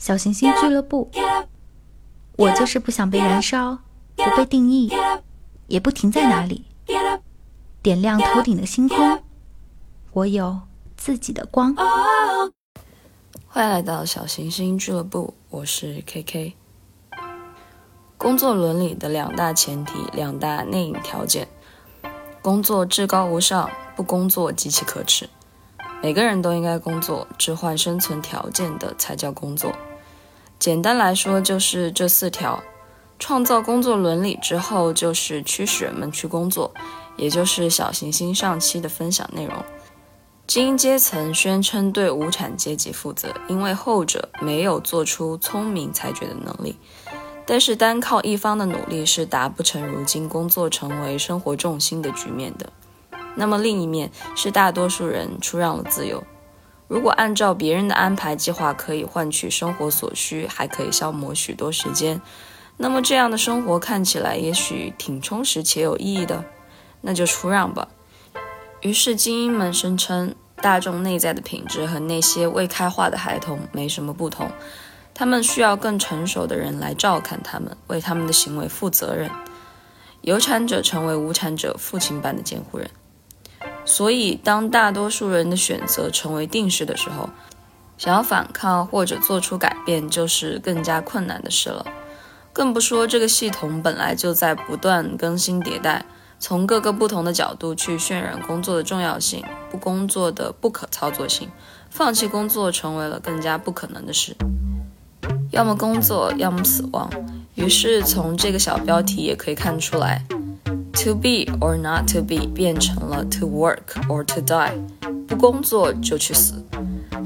小行星俱乐部，我就是不想被燃烧，不被定义，也不停在哪里，点亮头顶的星空。我有自己的光。欢迎来到小行星俱乐部，我是 KK。工作伦理的两大前提，两大内隐条件：工作至高无上，不工作极其可耻。每个人都应该工作，置换生存条件的才叫工作。简单来说，就是这四条：创造工作伦理之后，就是驱使人们去工作，也就是小行星上期的分享内容。精英阶层宣称对无产阶级负责，因为后者没有做出聪明裁决的能力。但是单靠一方的努力是达不成如今工作成为生活重心的局面的。那么另一面是大多数人出让了自由。如果按照别人的安排计划可以换取生活所需，还可以消磨许多时间，那么这样的生活看起来也许挺充实且有意义的，那就出让吧。于是精英们声称，大众内在的品质和那些未开化的孩童没什么不同，他们需要更成熟的人来照看他们，为他们的行为负责任。有产者成为无产者父亲般的监护人。所以，当大多数人的选择成为定式的时候，想要反抗或者做出改变，就是更加困难的事了。更不说这个系统本来就在不断更新迭代，从各个不同的角度去渲染工作的重要性、不工作的不可操作性，放弃工作成为了更加不可能的事。要么工作，要么死亡。于是，从这个小标题也可以看出来。To be or not to be 变成了 to work or to die，不工作就去死。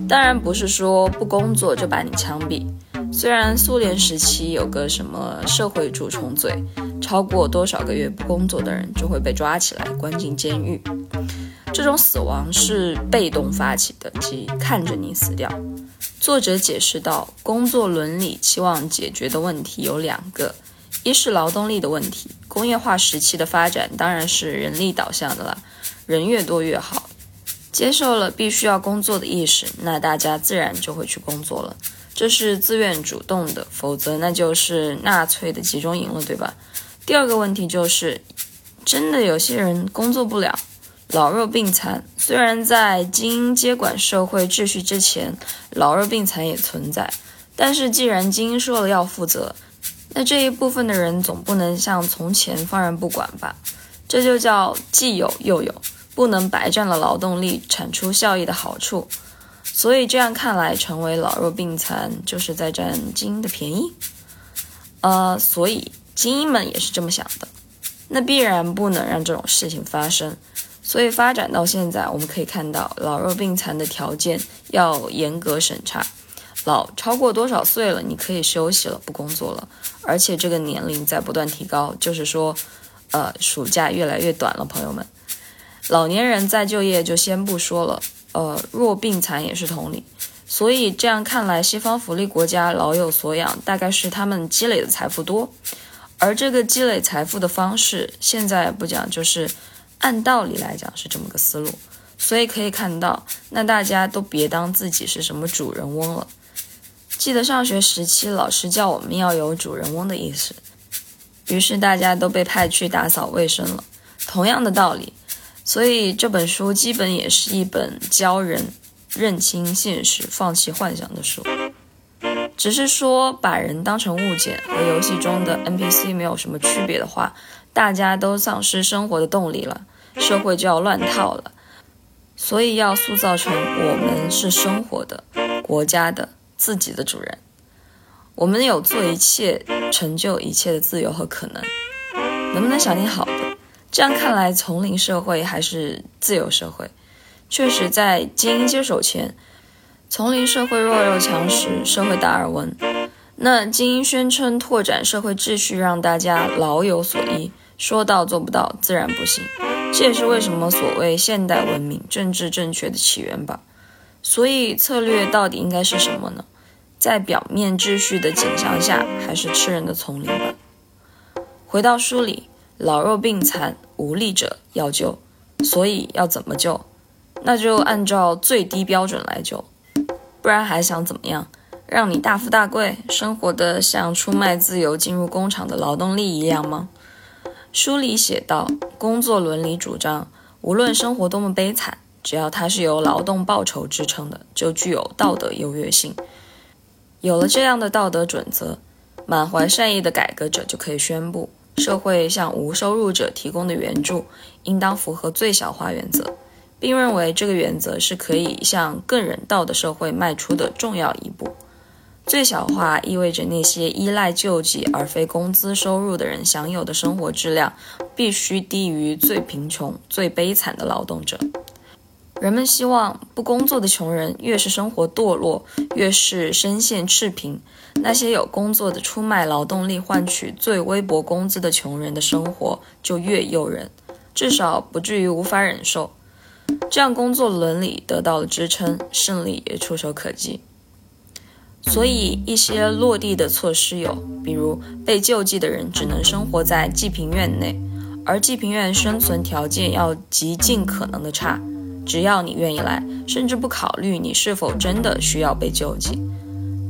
当然不是说不工作就把你枪毙。虽然苏联时期有个什么社会蛀虫罪，超过多少个月不工作的人就会被抓起来关进监狱。这种死亡是被动发起的，即看着你死掉。作者解释到，工作伦理期望解决的问题有两个。一是劳动力的问题，工业化时期的发展当然是人力导向的了，人越多越好。接受了必须要工作的意识，那大家自然就会去工作了，这是自愿主动的，否则那就是纳粹的集中营了，对吧？第二个问题就是，真的有些人工作不了，老弱病残。虽然在精英接管社会秩序之前，老弱病残也存在，但是既然精英说了要负责。那这一部分的人总不能像从前放任不管吧？这就叫既有又有，不能白占了劳动力产出效益的好处。所以这样看来，成为老弱病残就是在占精英的便宜。呃，所以精英们也是这么想的。那必然不能让这种事情发生。所以发展到现在，我们可以看到老弱病残的条件要严格审查。老超过多少岁了，你可以休息了，不工作了。而且这个年龄在不断提高，就是说，呃，暑假越来越短了，朋友们。老年人再就业就先不说了，呃，弱病残也是同理。所以这样看来，西方福利国家老有所养，大概是他们积累的财富多。而这个积累财富的方式，现在不讲，就是按道理来讲是这么个思路。所以可以看到，那大家都别当自己是什么主人翁了。记得上学时期，老师叫我们要有主人翁的意识，于是大家都被派去打扫卫生了。同样的道理，所以这本书基本也是一本教人认清现实、放弃幻想的书。只是说，把人当成物件，和游戏中的 NPC 没有什么区别的话，大家都丧失生活的动力了，社会就要乱套了。所以要塑造成我们是生活的、国家的。自己的主人，我们有做一切、成就一切的自由和可能。能不能想点好的？这样看来，丛林社会还是自由社会？确实，在精英接手前，丛林社会弱肉强食，社会达尔文。那精英宣称拓展社会秩序，让大家老有所依，说到做不到，自然不行。这也是为什么所谓现代文明政治正确的起源吧。所以策略到底应该是什么呢？在表面秩序的景象下，还是吃人的丛林吧。回到书里，老弱病残无力者要救，所以要怎么救？那就按照最低标准来救，不然还想怎么样？让你大富大贵，生活的像出卖自由进入工厂的劳动力一样吗？书里写道，工作伦理主张，无论生活多么悲惨，只要它是由劳动报酬支撑的，就具有道德优越性。有了这样的道德准则，满怀善意的改革者就可以宣布，社会向无收入者提供的援助应当符合最小化原则，并认为这个原则是可以向更人道的社会迈出的重要一步。最小化意味着那些依赖救济而非工资收入的人享有的生活质量必须低于最贫穷、最悲惨的劳动者。人们希望不工作的穷人越是生活堕落，越是身陷赤贫，那些有工作的出卖劳动力换取最微薄工资的穷人的生活就越诱人，至少不至于无法忍受。这样工作伦理得到了支撑，胜利也触手可及。所以，一些落地的措施有，比如被救济的人只能生活在济贫院内，而济贫院生存条件要极尽可能的差。只要你愿意来，甚至不考虑你是否真的需要被救济，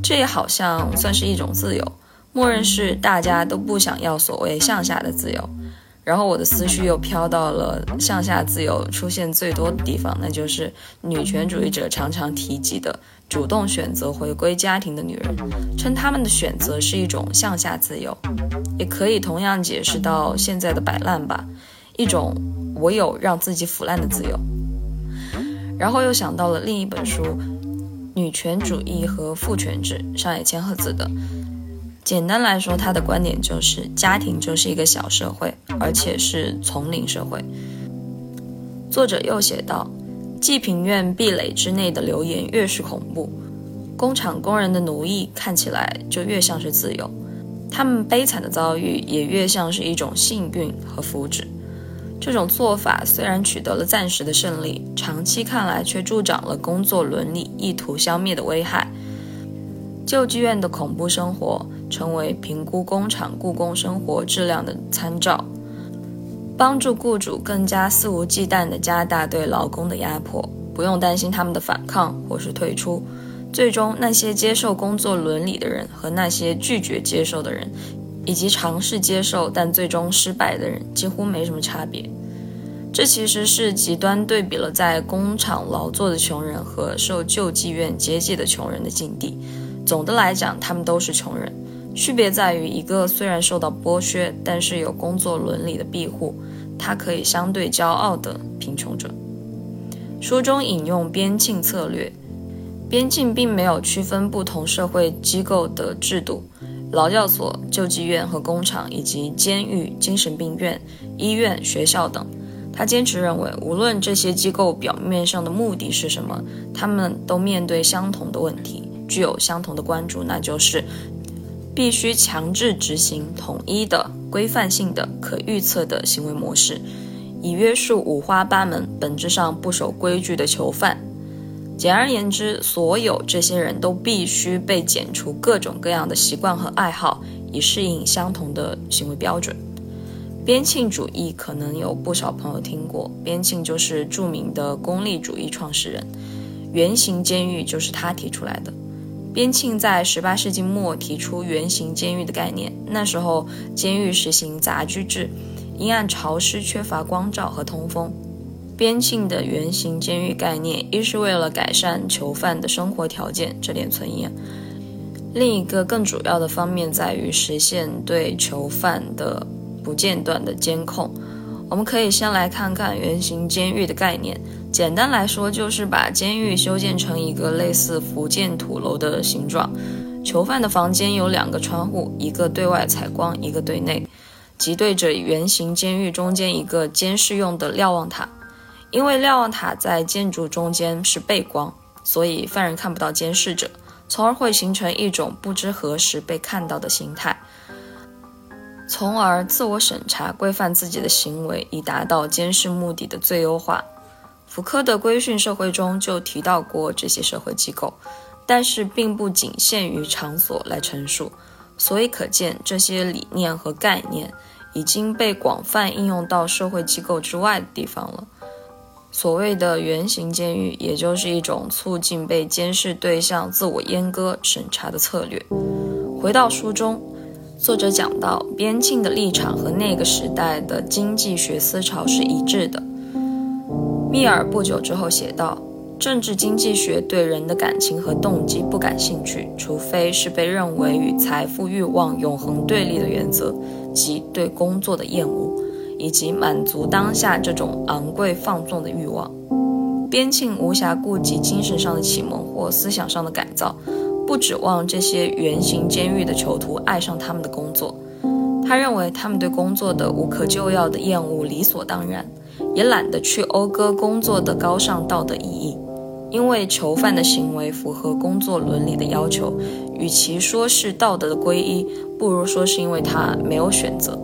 这也好像算是一种自由。默认是大家都不想要所谓向下的自由。然后我的思绪又飘到了向下自由出现最多的地方，那就是女权主义者常常提及的主动选择回归家庭的女人，称他们的选择是一种向下自由，也可以同样解释到现在的摆烂吧，一种我有让自己腐烂的自由。然后又想到了另一本书《女权主义和父权制》，上野千鹤子的。简单来说，他的观点就是家庭就是一个小社会，而且是丛林社会。作者又写道：济贫院壁垒之内的流言越是恐怖，工厂工人的奴役看起来就越像是自由，他们悲惨的遭遇也越像是一种幸运和福祉。这种做法虽然取得了暂时的胜利，长期看来却助长了工作伦理意图消灭的危害。救济院的恐怖生活。成为评估工厂雇工生活质量的参照，帮助雇主更加肆无忌惮地加大对劳工的压迫，不用担心他们的反抗或是退出。最终，那些接受工作伦理的人和那些拒绝接受的人，以及尝试接受但最终失败的人，几乎没什么差别。这其实是极端对比了在工厂劳作的穷人和受救济院接济的穷人的境地。总的来讲，他们都是穷人。区别在于，一个虽然受到剥削，但是有工作伦理的庇护，他可以相对骄傲的贫穷者。书中引用边境策略，边境并没有区分不同社会机构的制度，劳教所、救济院和工厂，以及监狱、精神病院、医院、学校等。他坚持认为，无论这些机构表面上的目的是什么，他们都面对相同的问题，具有相同的关注，那就是。必须强制执行统一的、规范性的、可预测的行为模式，以约束五花八门、本质上不守规矩的囚犯。简而言之，所有这些人都必须被剪除各种各样的习惯和爱好，以适应相同的行为标准。边沁主义可能有不少朋友听过，边沁就是著名的功利主义创始人，圆形监狱就是他提出来的。边沁在十八世纪末提出圆形监狱的概念。那时候，监狱实行杂居制，阴暗潮湿，缺乏光照和通风。边境的圆形监狱概念，一是为了改善囚犯的生活条件，这点存疑；另一个更主要的方面在于实现对囚犯的不间断的监控。我们可以先来看看圆形监狱的概念。简单来说，就是把监狱修建成一个类似福建土楼的形状。囚犯的房间有两个窗户，一个对外采光，一个对内，即对着圆形监狱中间一个监视用的瞭望塔。因为瞭望塔在建筑中间是背光，所以犯人看不到监视者，从而会形成一种不知何时被看到的心态，从而自我审查、规范自己的行为，以达到监视目的的最优化。福柯的规训社会中就提到过这些社会机构，但是并不仅限于场所来陈述，所以可见这些理念和概念已经被广泛应用到社会机构之外的地方了。所谓的圆形监狱，也就是一种促进被监视对象自我阉割审查的策略。回到书中，作者讲到，边沁的立场和那个时代的经济学思潮是一致的。密尔不久之后写道。政治经济学对人的感情和动机不感兴趣，除非是被认为与财富欲望永恒对立的原则，即对工作的厌恶，以及满足当下这种昂贵放纵的欲望。边沁无暇顾及精神上的启蒙或思想上的改造，不指望这些圆形监狱的囚徒爱上他们的工作。他认为他们对工作的无可救药的厌恶理所当然，也懒得去讴歌工作的高尚道德意义。因为囚犯的行为符合工作伦理的要求，与其说是道德的皈依，不如说是因为他没有选择。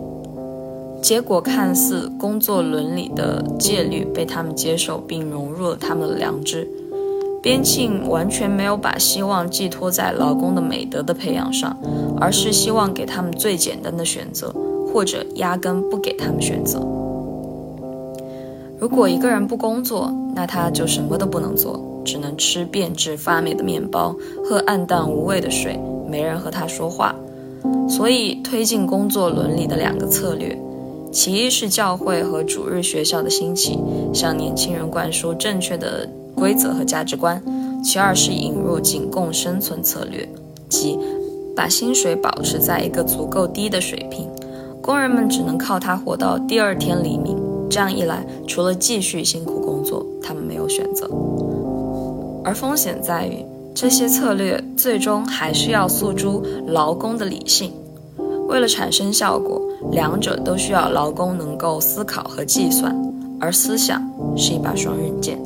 结果看似工作伦理的戒律被他们接受并融入了他们的良知。边沁完全没有把希望寄托在劳工的美德的培养上，而是希望给他们最简单的选择，或者压根不给他们选择。如果一个人不工作，那他就什么都不能做。只能吃变质发霉的面包，喝暗淡无味的水，没人和他说话。所以，推进工作伦理的两个策略，其一是教会和主日学校的兴起，向年轻人灌输正确的规则和价值观；其二是引入仅供生存策略，即把薪水保持在一个足够低的水平，工人们只能靠它活到第二天黎明。这样一来，除了继续辛苦工作，他们没有选择。而风险在于，这些策略最终还是要诉诸劳工的理性。为了产生效果，两者都需要劳工能够思考和计算，而思想是一把双刃剑。